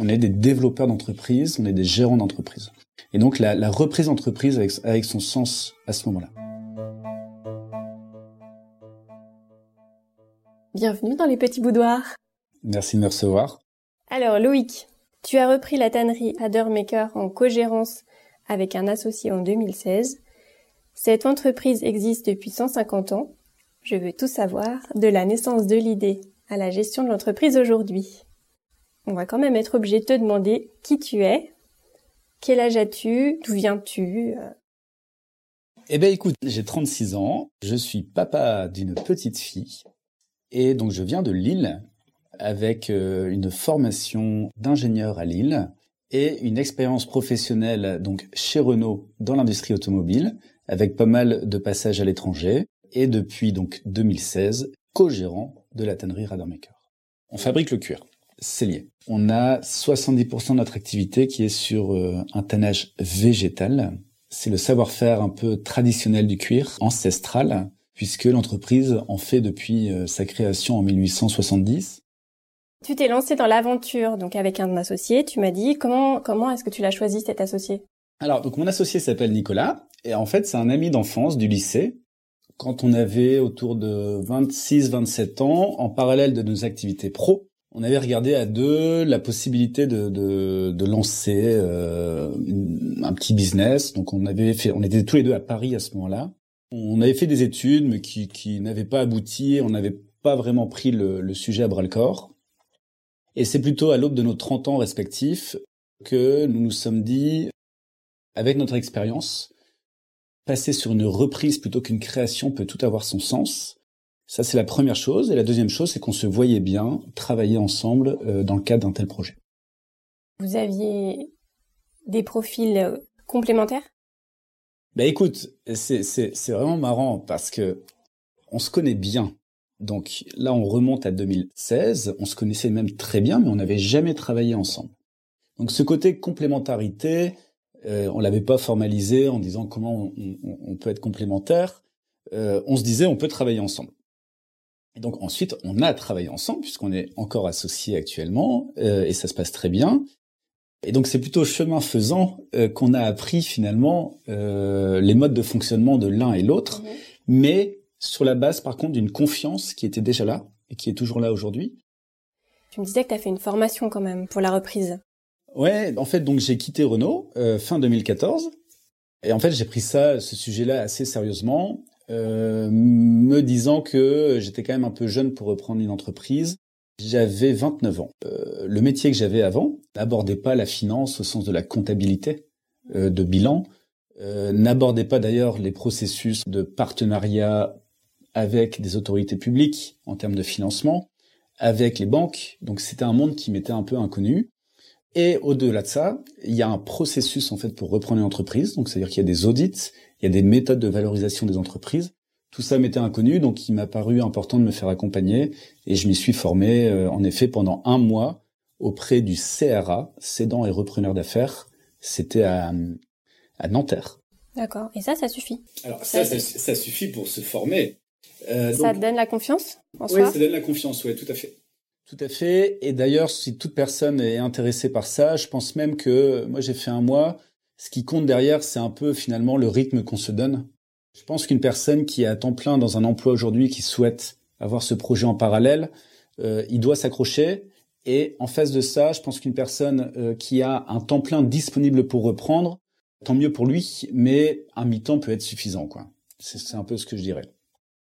On est des développeurs d'entreprise, on est des gérants d'entreprise. Et donc la, la reprise d'entreprise avec, avec son sens à ce moment-là. Bienvenue dans les petits boudoirs. Merci de me recevoir. Alors Loïc, tu as repris la tannerie Addermaker en co-gérance avec un associé en 2016. Cette entreprise existe depuis 150 ans. Je veux tout savoir de la naissance de l'idée à la gestion de l'entreprise aujourd'hui. On va quand même être obligé de te demander qui tu es, quel âge as-tu, d'où viens-tu? Eh ben écoute, j'ai 36 ans, je suis papa d'une petite fille. Et donc je viens de Lille avec euh, une formation d'ingénieur à Lille et une expérience professionnelle donc chez Renault dans l'industrie automobile avec pas mal de passages à l'étranger et depuis donc 2016 co-gérant de la tannerie Radarmaker. On fabrique le cuir, c'est lié. On a 70% de notre activité qui est sur euh, un tannage végétal. C'est le savoir-faire un peu traditionnel du cuir, ancestral, puisque l'entreprise en fait depuis euh, sa création en 1870. Tu t'es lancé dans l'aventure donc avec un associé, tu m'as dit comment comment est-ce que tu l'as choisi cet associé? Alors donc mon associé s'appelle Nicolas et en fait c'est un ami d'enfance du lycée. Quand on avait autour de 26-27 ans, en parallèle de nos activités pro, on avait regardé à deux la possibilité de, de, de lancer euh, un petit business. Donc on avait fait, on était tous les deux à Paris à ce moment-là. On avait fait des études, mais qui, qui n'avaient pas abouti. On n'avait pas vraiment pris le, le sujet à bras le corps. Et c'est plutôt à l'aube de nos 30 ans respectifs que nous nous sommes dit, avec notre expérience, passer sur une reprise plutôt qu'une création peut tout avoir son sens. Ça, c'est la première chose. Et la deuxième chose, c'est qu'on se voyait bien travailler ensemble euh, dans le cadre d'un tel projet. Vous aviez des profils euh, complémentaires? Bah écoute, c'est, c'est, c'est vraiment marrant parce que on se connaît bien. Donc là, on remonte à 2016. On se connaissait même très bien, mais on n'avait jamais travaillé ensemble. Donc ce côté complémentarité, euh, on l'avait pas formalisé en disant comment on, on, on peut être complémentaire. Euh, on se disait on peut travailler ensemble. Et donc ensuite, on a travaillé ensemble puisqu'on est encore associés actuellement euh, et ça se passe très bien. Et donc c'est plutôt chemin faisant euh, qu'on a appris finalement euh, les modes de fonctionnement de l'un et l'autre, mhm. mais sur la base par contre d'une confiance qui était déjà là et qui est toujours là aujourd'hui. Tu me disais que tu as fait une formation quand même pour la reprise. Ouais, en fait donc j'ai quitté Renault euh, fin 2014 et en fait j'ai pris ça ce sujet-là assez sérieusement, euh, me disant que j'étais quand même un peu jeune pour reprendre une entreprise j'avais 29 ans. Euh, le métier que j'avais avant n'abordait pas la finance au sens de la comptabilité, euh, de bilan, n'abordait pas d'ailleurs les processus de partenariat avec des autorités publiques en termes de financement, avec les banques. Donc c'était un monde qui m'était un peu inconnu. Et au-delà de ça, il y a un processus en fait pour reprendre une entreprise. Donc c'est-à-dire qu'il y a des audits, il y a des méthodes de valorisation des entreprises. Tout ça m'était inconnu, donc il m'a paru important de me faire accompagner et je m'y suis formé euh, en effet pendant un mois auprès du CRA, cédant et repreneur d'affaires. C'était à, à Nanterre. D'accord. Et ça, ça suffit. Alors ça, ça, ça, suffit pour se former. Euh, ça donne la confiance en Oui, ça donne la confiance, oui, tout à fait. Tout à fait. Et d'ailleurs, si toute personne est intéressée par ça, je pense même que moi j'ai fait un mois. Ce qui compte derrière, c'est un peu finalement le rythme qu'on se donne. Je pense qu'une personne qui est à temps plein dans un emploi aujourd'hui, qui souhaite avoir ce projet en parallèle, euh, il doit s'accrocher. Et en face de ça, je pense qu'une personne euh, qui a un temps plein disponible pour reprendre, tant mieux pour lui, mais un mi-temps peut être suffisant, quoi. C'est un peu ce que je dirais.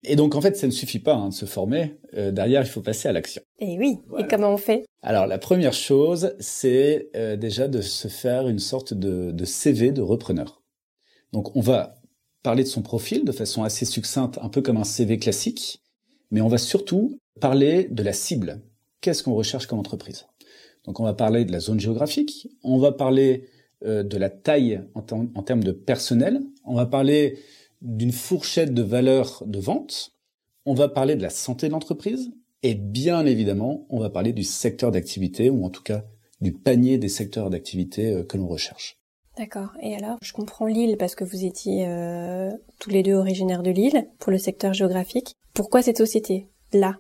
Et donc en fait, ça ne suffit pas hein, de se former. Euh, derrière, il faut passer à l'action. Et oui. Et comment on fait? Alors la première chose, c'est euh, déjà de se faire une sorte de, de CV de repreneur. Donc on va parler de son profil de façon assez succincte, un peu comme un CV classique, mais on va surtout parler de la cible. Qu'est-ce qu'on recherche comme entreprise? Donc on va parler de la zone géographique, on va parler euh, de la taille en, en, termes de personnel, on va parler d'une fourchette de valeur de vente, on va parler de la santé de l'entreprise, et bien évidemment, on va parler du secteur d'activité, ou en tout cas du panier des secteurs d'activité euh, que l'on recherche. D'accord. Et alors, je comprends Lille parce que vous étiez euh, tous les deux originaires de Lille pour le secteur géographique. Pourquoi cette société là?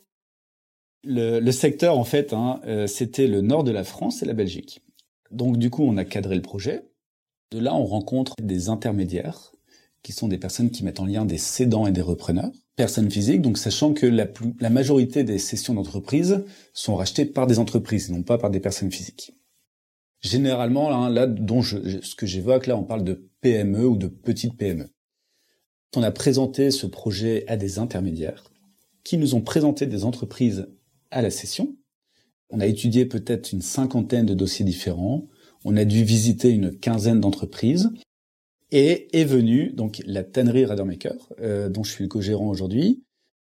Le, secteur, en fait, hein, euh, c'était le nord de la France et la Belgique. Donc, du coup, on a cadré le projet. De là, on rencontre des intermédiaires, qui sont des personnes qui mettent en lien des cédants et des repreneurs, personnes physiques, donc sachant que la, la majorité des sessions d'entreprise sont rachetées par des entreprises, non pas par des personnes physiques. Généralement, là, là dont je, ce que j'évoque, là, on parle de PME ou de petites PME. On a présenté ce projet à des intermédiaires qui nous ont présenté des entreprises à la session. On a étudié peut-être une cinquantaine de dossiers différents. On a dû visiter une quinzaine d'entreprises. Et est venue donc la tannerie Radermaker, euh, dont je suis le co-gérant aujourd'hui,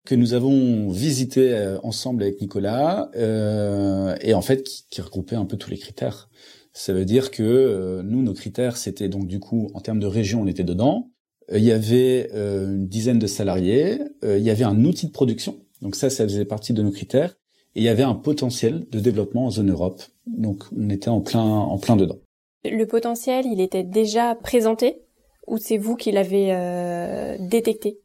que nous avons visité euh, ensemble avec Nicolas, euh, et en fait qui, qui, regroupait un peu tous les critères. Ça veut dire que euh, nous, nos critères, c'était donc du coup, en termes de région, on était dedans. Euh, il y avait une dizaine de salariés. il y avait un outil de production. Donc ça, ça faisait partie de nos critères. Et il y avait un potentiel de développement en zone Europe. Donc on était en plein, en plein dedans. Le potentiel, il était déjà présenté ou c'est vous qui l'avez euh, détecté?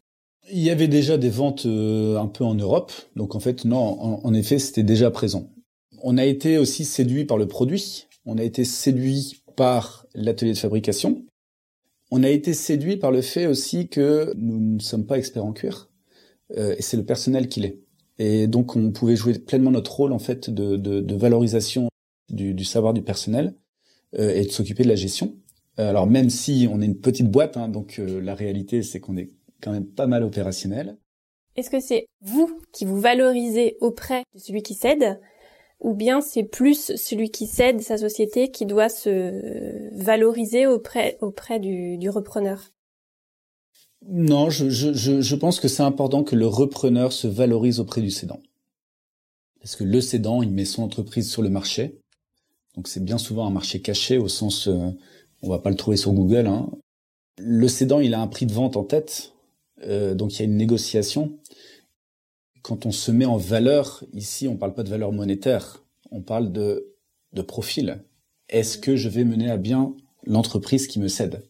Il y avait déjà des ventes euh, un peu en Europe. Donc en fait, non, en, en effet, c'était déjà présent. On a été aussi séduit par le produit. On a été séduit par l'atelier de fabrication. On a été séduit par le fait aussi que nous ne sommes pas experts en cuir. Euh, et c'est le personnel qui l'est. Et donc on pouvait jouer pleinement notre rôle en fait de, de, de valorisation du, du, savoir du personnel euh, et de s'occuper de la gestion. Euh, alors même si on est une petite boîte, hein, donc euh, la réalité c'est qu'on est quand même pas mal opérationnel. Est-ce que c'est vous qui vous valorisez auprès de celui qui cède ou bien c'est plus celui qui cède sa société qui doit se valoriser auprès, auprès du, du repreneur? Non, je, je, je pense que c'est important que le repreneur se valorise auprès du cédant. Parce que le cédant, il met son entreprise sur le marché. Donc c'est bien souvent un marché caché au sens, euh, on va pas le trouver sur Google. Hein. Le cédant, il a un prix de vente en tête, euh, donc il y a une négociation. Quand on se met en valeur, ici, on parle pas de valeur monétaire, on parle de, profil. Est-ce que je vais mener à bien l'entreprise qui me cède?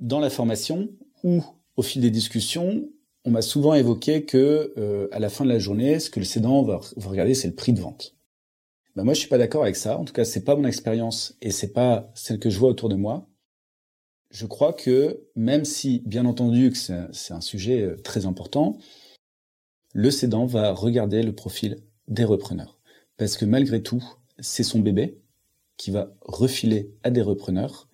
Dans la formation, ou au fil des discussions, on m'a souvent évoqué que euh, à la fin de la journée, ce que le cédant va, regarder, c'est le prix de vente. Ben moi, je suis pas d'accord avec ça. En tout cas, c'est pas mon expérience et c'est pas celle que je vois autour de moi. Je crois que même si, bien entendu, que c'est un sujet euh, très important, le cédant va regarder le profil des repreneurs. Parce que malgré tout, c'est son bébé qui va refiler à des repreneurs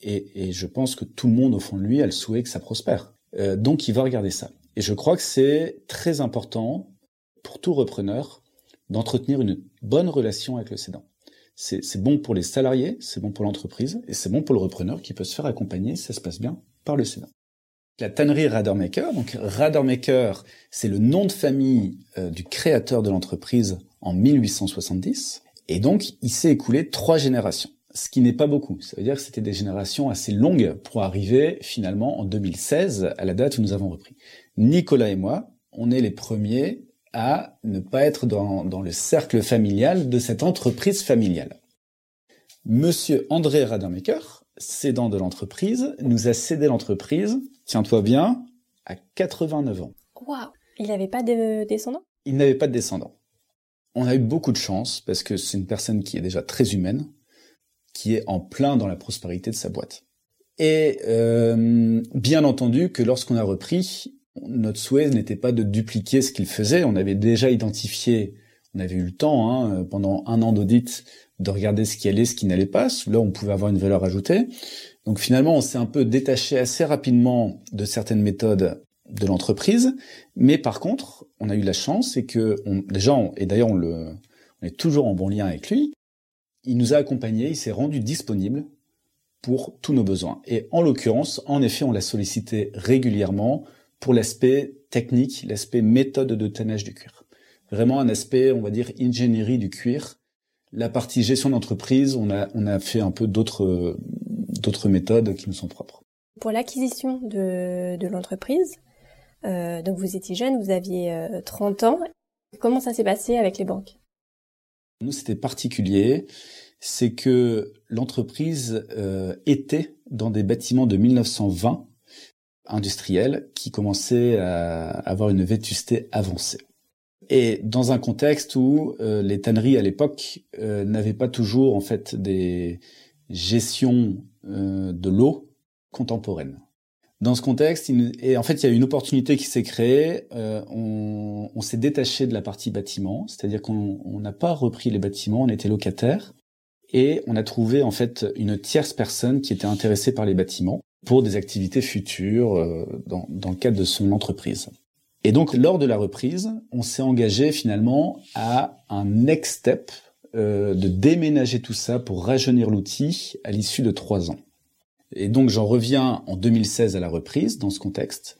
et, et, je pense que tout le monde au fond de lui a le souhait que ça prospère. Euh, donc il va regarder ça. Et je crois que c'est très important pour tout repreneur d'entretenir une bonne relation avec le cédant. C'est bon pour les salariés, c'est bon pour l'entreprise, et c'est bon pour le repreneur qui peut se faire accompagner, ça se passe bien, par le cédant. La tannerie Radermaker, donc Radermaker, c'est le nom de famille euh, du créateur de l'entreprise en 1870, et donc il s'est écoulé trois générations ce qui n'est pas beaucoup. Ça veut dire que c'était des générations assez longues pour arriver finalement en 2016 à la date où nous avons repris. Nicolas et moi, on est les premiers à ne pas être dans, dans le cercle familial de cette entreprise familiale. Monsieur André Radermaker, cédant de l'entreprise, nous a cédé l'entreprise, tiens-toi bien, à 89 ans. Waouh Il n'avait pas de descendants? Il n'avait pas de descendants. On a eu beaucoup de chance parce que c'est une personne qui est déjà très humaine, qui est en plein dans la prospérité de sa boîte. Et euh, bien entendu que lorsqu'on a repris, notre souhait n'était pas de dupliquer ce qu'il faisait. On avait déjà identifié, on avait eu le temps hein, pendant un an d'audit de regarder ce qui allait, ce qui n'allait pas. Là, on pouvait avoir une valeur ajoutée. Donc finalement, on s'est un peu détaché assez rapidement de certaines méthodes de l'entreprise. Mais par contre, on a eu la chance, et que on, gens, et d'ailleurs on, le, on est toujours en bon lien avec lui, il nous a accompagnés, il s'est rendu disponible pour tous nos besoins. Et en l'occurrence, en effet, on l'a sollicité régulièrement pour l'aspect technique, l'aspect méthode de tannage du cuir. Vraiment un aspect, on va dire, ingénierie du cuir. La partie gestion d'entreprise, on a, on a fait un peu d'autres, d'autres méthodes qui nous sont propres. Pour l'acquisition de, de l'entreprise, euh, donc vous étiez jeune, vous aviez 30 euh, ans. Comment ça s'est passé avec les banques? Nous, c'était particulier, c'est que l'entreprise euh, était dans des bâtiments de 1920 industriels qui commençaient à avoir une vétusté avancée. Et dans un contexte où euh, les tanneries à l'époque euh, n'avaient pas toujours en fait des gestions euh, de l'eau contemporaines. Dans ce contexte, il, et en fait, il y a une opportunité qui s'est créée. on, on s'est détaché de la partie bâtiment, c'est-à-dire qu'on n'a pas repris les bâtiments, on était locataire, et on a trouvé en fait une tierce personne qui était intéressée par les bâtiments pour des activités futures dans, dans le cadre de son entreprise. Et donc, lors de la reprise, on s'est engagé finalement à un next step euh, de déménager tout ça pour rajeunir l'outil à l'issue de trois ans. Et donc, j'en reviens en 2016 à la reprise dans ce contexte.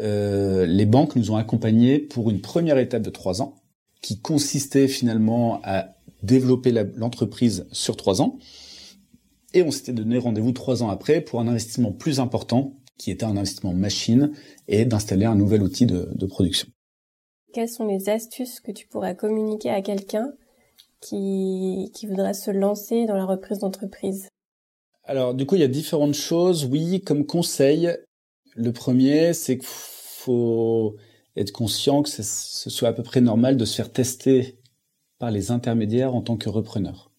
Euh, les banques nous ont accompagnés pour une première étape de trois ans, qui consistait finalement à développer l'entreprise sur trois ans. Et on s'était donné rendez-vous trois ans après pour un investissement plus important qui était un investissement machine, et d'installer un nouvel outil de, de, production. Quelles sont les astuces que tu pourrais communiquer à quelqu'un qui, qui voudrait se lancer dans la reprise d'entreprise? Alors, du coup, il y a différentes choses. Oui, comme conseil, le premier, c'est qu'il faut être conscient que ce soit à peu près normal de se faire tester par les intermédiaires en tant que repreneur.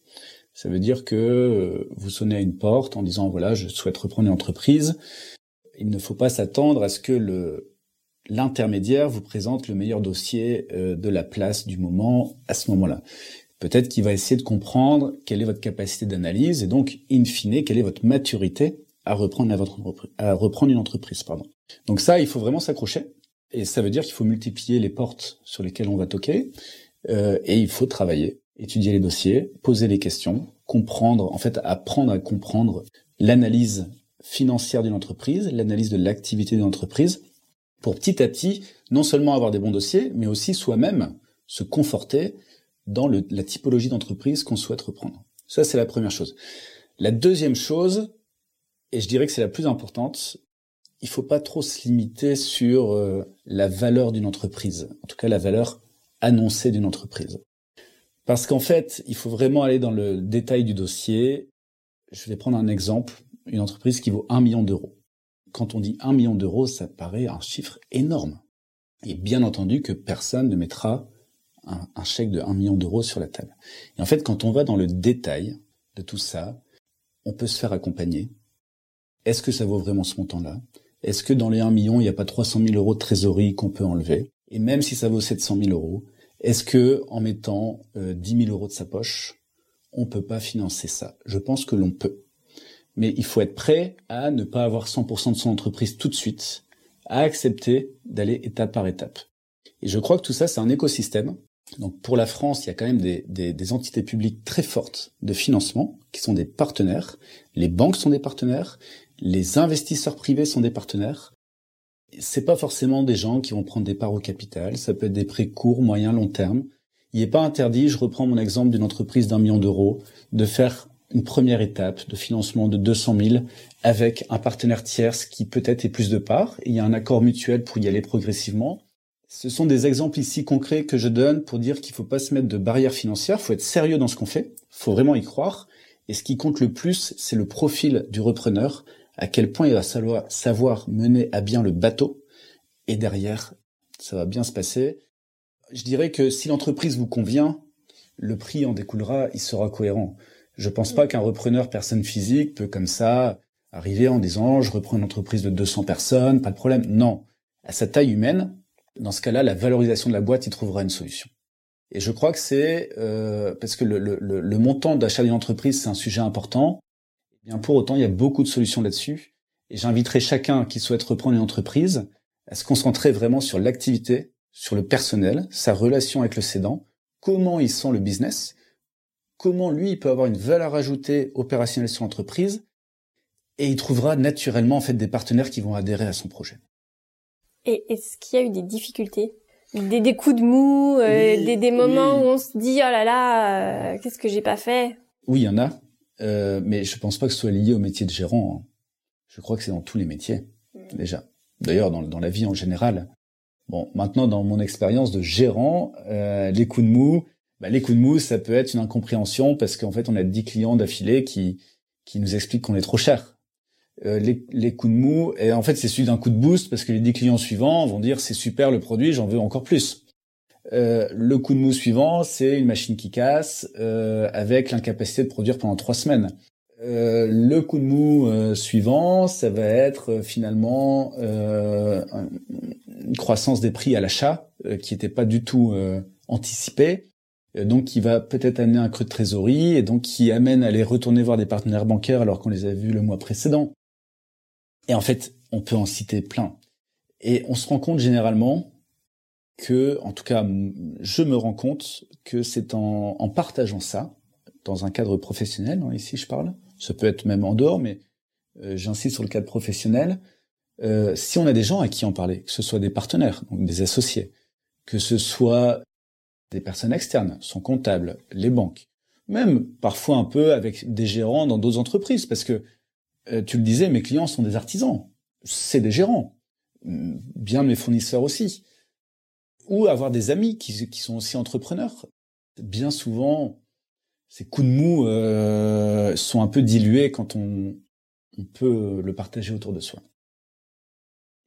Ça veut dire que euh, vous sonnez à une porte en disant voilà, je souhaite reprendre une entreprise il ne faut pas s'attendre à ce que le l'intermédiaire vous présente le meilleur dossier euh, de la place du moment à ce moment-là. Peut-être qu'il va essayer de comprendre quelle est votre capacité d'analyse et donc, in fine, quelle est votre maturité à reprendre, à votre à reprendre une entreprise. Pardon. Donc ça, il faut vraiment s'accrocher. Et ça veut dire qu'il faut multiplier les portes sur lesquelles on va toquer. Euh, et il faut travailler, étudier les dossiers, poser les questions, comprendre, en fait, apprendre à comprendre l'analyse financière d'une entreprise, l'analyse de l'activité d'une entreprise, pour petit à petit, non seulement avoir des bons dossiers, mais aussi soi-même se conforter dans la typologie d'entreprise qu'on souhaite reprendre. Ça, c'est la première chose. La deuxième chose, et je dirais que c'est la plus importante, il faut pas trop se limiter sur euh, la valeur d'une entreprise, en tout cas la valeur annoncée d'une entreprise. Parce qu'en fait, il faut vraiment aller dans le détail du dossier. Je vais prendre un exemple une entreprise qui vaut un million d'euros. Quand on dit un million d'euros, ça paraît un chiffre énorme. Et bien entendu que personne ne mettra un, chèque de un million d'euros sur la table. Et en fait, quand on va dans le détail de tout ça, on peut se faire accompagner. Est-ce que ça vaut vraiment ce montant-là? Est-ce que dans les 1 million, il n'y a pas 300 000 euros de trésorerie qu'on peut enlever? Et même si ça vaut 700 000 euros, est-ce que en mettant euh, 10 000 euros de sa poche, on peut pas financer ça? Je pense que l'on peut mais il faut être prêt à ne pas avoir 100% de son entreprise tout de suite, à accepter d'aller étape par étape. Et je crois que tout ça, c'est un écosystème. Donc pour la France, il y a quand même des, des, des, entités publiques très fortes de financement qui sont des partenaires. Les banques sont des partenaires, les investisseurs privés sont des partenaires. C'est pas forcément des gens qui vont prendre des parts au capital. Ça peut être des prêts courts, moyens, long terme. Il n'est pas interdit, je reprends mon exemple d'une entreprise d'un million d'euros, de faire une première étape de financement de 200 000 avec un partenaire tierce qui peut-être ait plus de parts. il y a un accord mutuel pour y aller progressivement. Ce sont des exemples ici concrets que je donne pour dire qu'il ne faut pas se mettre de barrières financières, faut être sérieux dans ce qu'on fait, faut vraiment y croire. Et ce qui compte le plus, c'est le profil du repreneur, à quel point il va savoir, savoir mener à bien le bateau. Et derrière, ça va bien se passer. Je dirais que si l'entreprise vous convient, le prix en découlera, il sera cohérent. Je pense pas qu'un repreneur personne physique peut comme ça arriver en disant je reprends une entreprise de 200 personnes, pas de problème. Non, à sa taille humaine, dans ce cas-là, la valorisation de la boîte y trouvera une solution. Et je crois que c'est euh, parce que le, le, le montant d'achat d'une entreprise c'est un sujet important. Eh bien pour autant, il y a beaucoup de solutions là-dessus. Et j'inviterai chacun qui souhaite reprendre une entreprise à se concentrer vraiment sur l'activité, sur le personnel, sa relation avec le cédant, comment il sent le business comment lui il peut avoir une valeur ajoutée opérationnelle sur l'entreprise et il trouvera naturellement en fait des partenaires qui vont adhérer à son projet. Et est-ce qu'il y a eu des difficultés? Des, des coups de mou, euh, des, des, moments où on se dit oh là là, euh, qu'est-ce que j'ai pas fait? Oui, il y en a, euh, mais je pense pas que ce soit lié au métier de gérant. Hein. Je crois que c'est dans tous les métiers déjà. D'ailleurs, dans, dans, la vie en général. Bon, maintenant, dans mon expérience de gérant, euh, les coups de mou, bah, les coups de mousse, ça peut être une incompréhension parce qu'en fait, on a 10 clients d'affilée qui, qui nous expliquent qu'on est trop cher. Euh, les, les, coups de mou, et en fait, c'est celui d'un coup de boost parce que les 10 clients suivants vont dire c'est super le produit, j'en veux encore plus. Euh, le coup de mou suivant, c'est une machine qui casse euh, avec l'incapacité de produire pendant trois semaines. Euh, le coup de mou suivant, ça va être finalement une croissance des prix à l'achat qui n'était pas du tout anticipée, donc qui va peut-être amener un creux de trésorerie et donc qui amène à les retourner voir des partenaires bancaires alors qu'on les a vus le mois précédent. Et en fait, on peut en citer plein. Et on se rend compte généralement que, en tout cas, je me rends compte que c'est en, en, partageant ça, dans un cadre professionnel, hein, ici je parle, ça peut être même en dehors, mais euh, j'insiste sur le cadre professionnel, euh, si on a des gens à qui en parler, que ce soit des partenaires, donc des associés, que ce soit des personnes externes, son comptable, les banques, même parfois un peu avec des gérants dans d'autres entreprises, parce que euh, tu le disais, mes clients sont des artisans, c'est des gérants, bien mes fournisseurs aussi ou avoir des amis qui, sont aussi entrepreneurs. Bien souvent, ces coups de mou euh, sont un peu dilués quand on, on peut le partager autour de soi.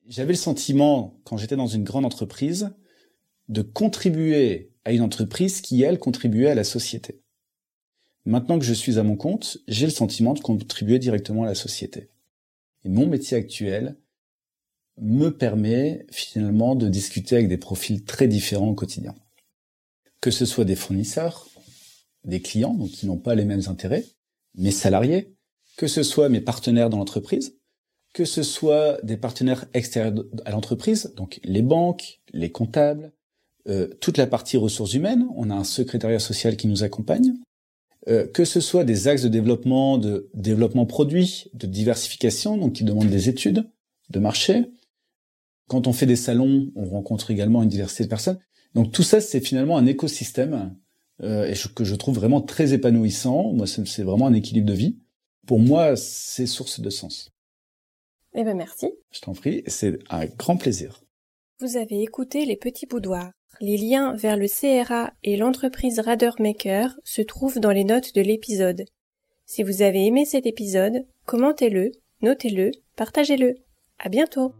J'avais le sentiment, quand j'étais dans une grande entreprise, de contribuer à une entreprise qui, elle, contribuait à la société. Maintenant que je suis à mon compte, j'ai le sentiment de contribuer directement à la société. Et mon métier actuel, me permet finalement de discuter avec des profils très différents au quotidien. Que ce soit des fournisseurs, des clients, donc qui n'ont pas les mêmes intérêts, mes salariés, que ce soit mes partenaires dans l'entreprise, que ce soit des partenaires extérieurs à l'entreprise, donc les banques, les comptables, euh, toute la partie ressources humaines, on a un secrétariat social qui nous accompagne, euh, que ce soit des axes de développement, de développement produit, de diversification, donc qui demandent des études de marché, quand on fait des salons, on rencontre également une diversité de personnes. Donc tout ça, c'est finalement un écosystème euh, et que je trouve vraiment très épanouissant. Moi, c'est vraiment un équilibre de vie. Pour moi, c'est source de sens. Eh ben merci. Je t'en prie, c'est un grand plaisir. Vous avez écouté les petits boudoirs. Les liens vers le CRA et l'entreprise Maker se trouvent dans les notes de l'épisode. Si vous avez aimé cet épisode, commentez-le, notez-le, partagez-le. À bientôt.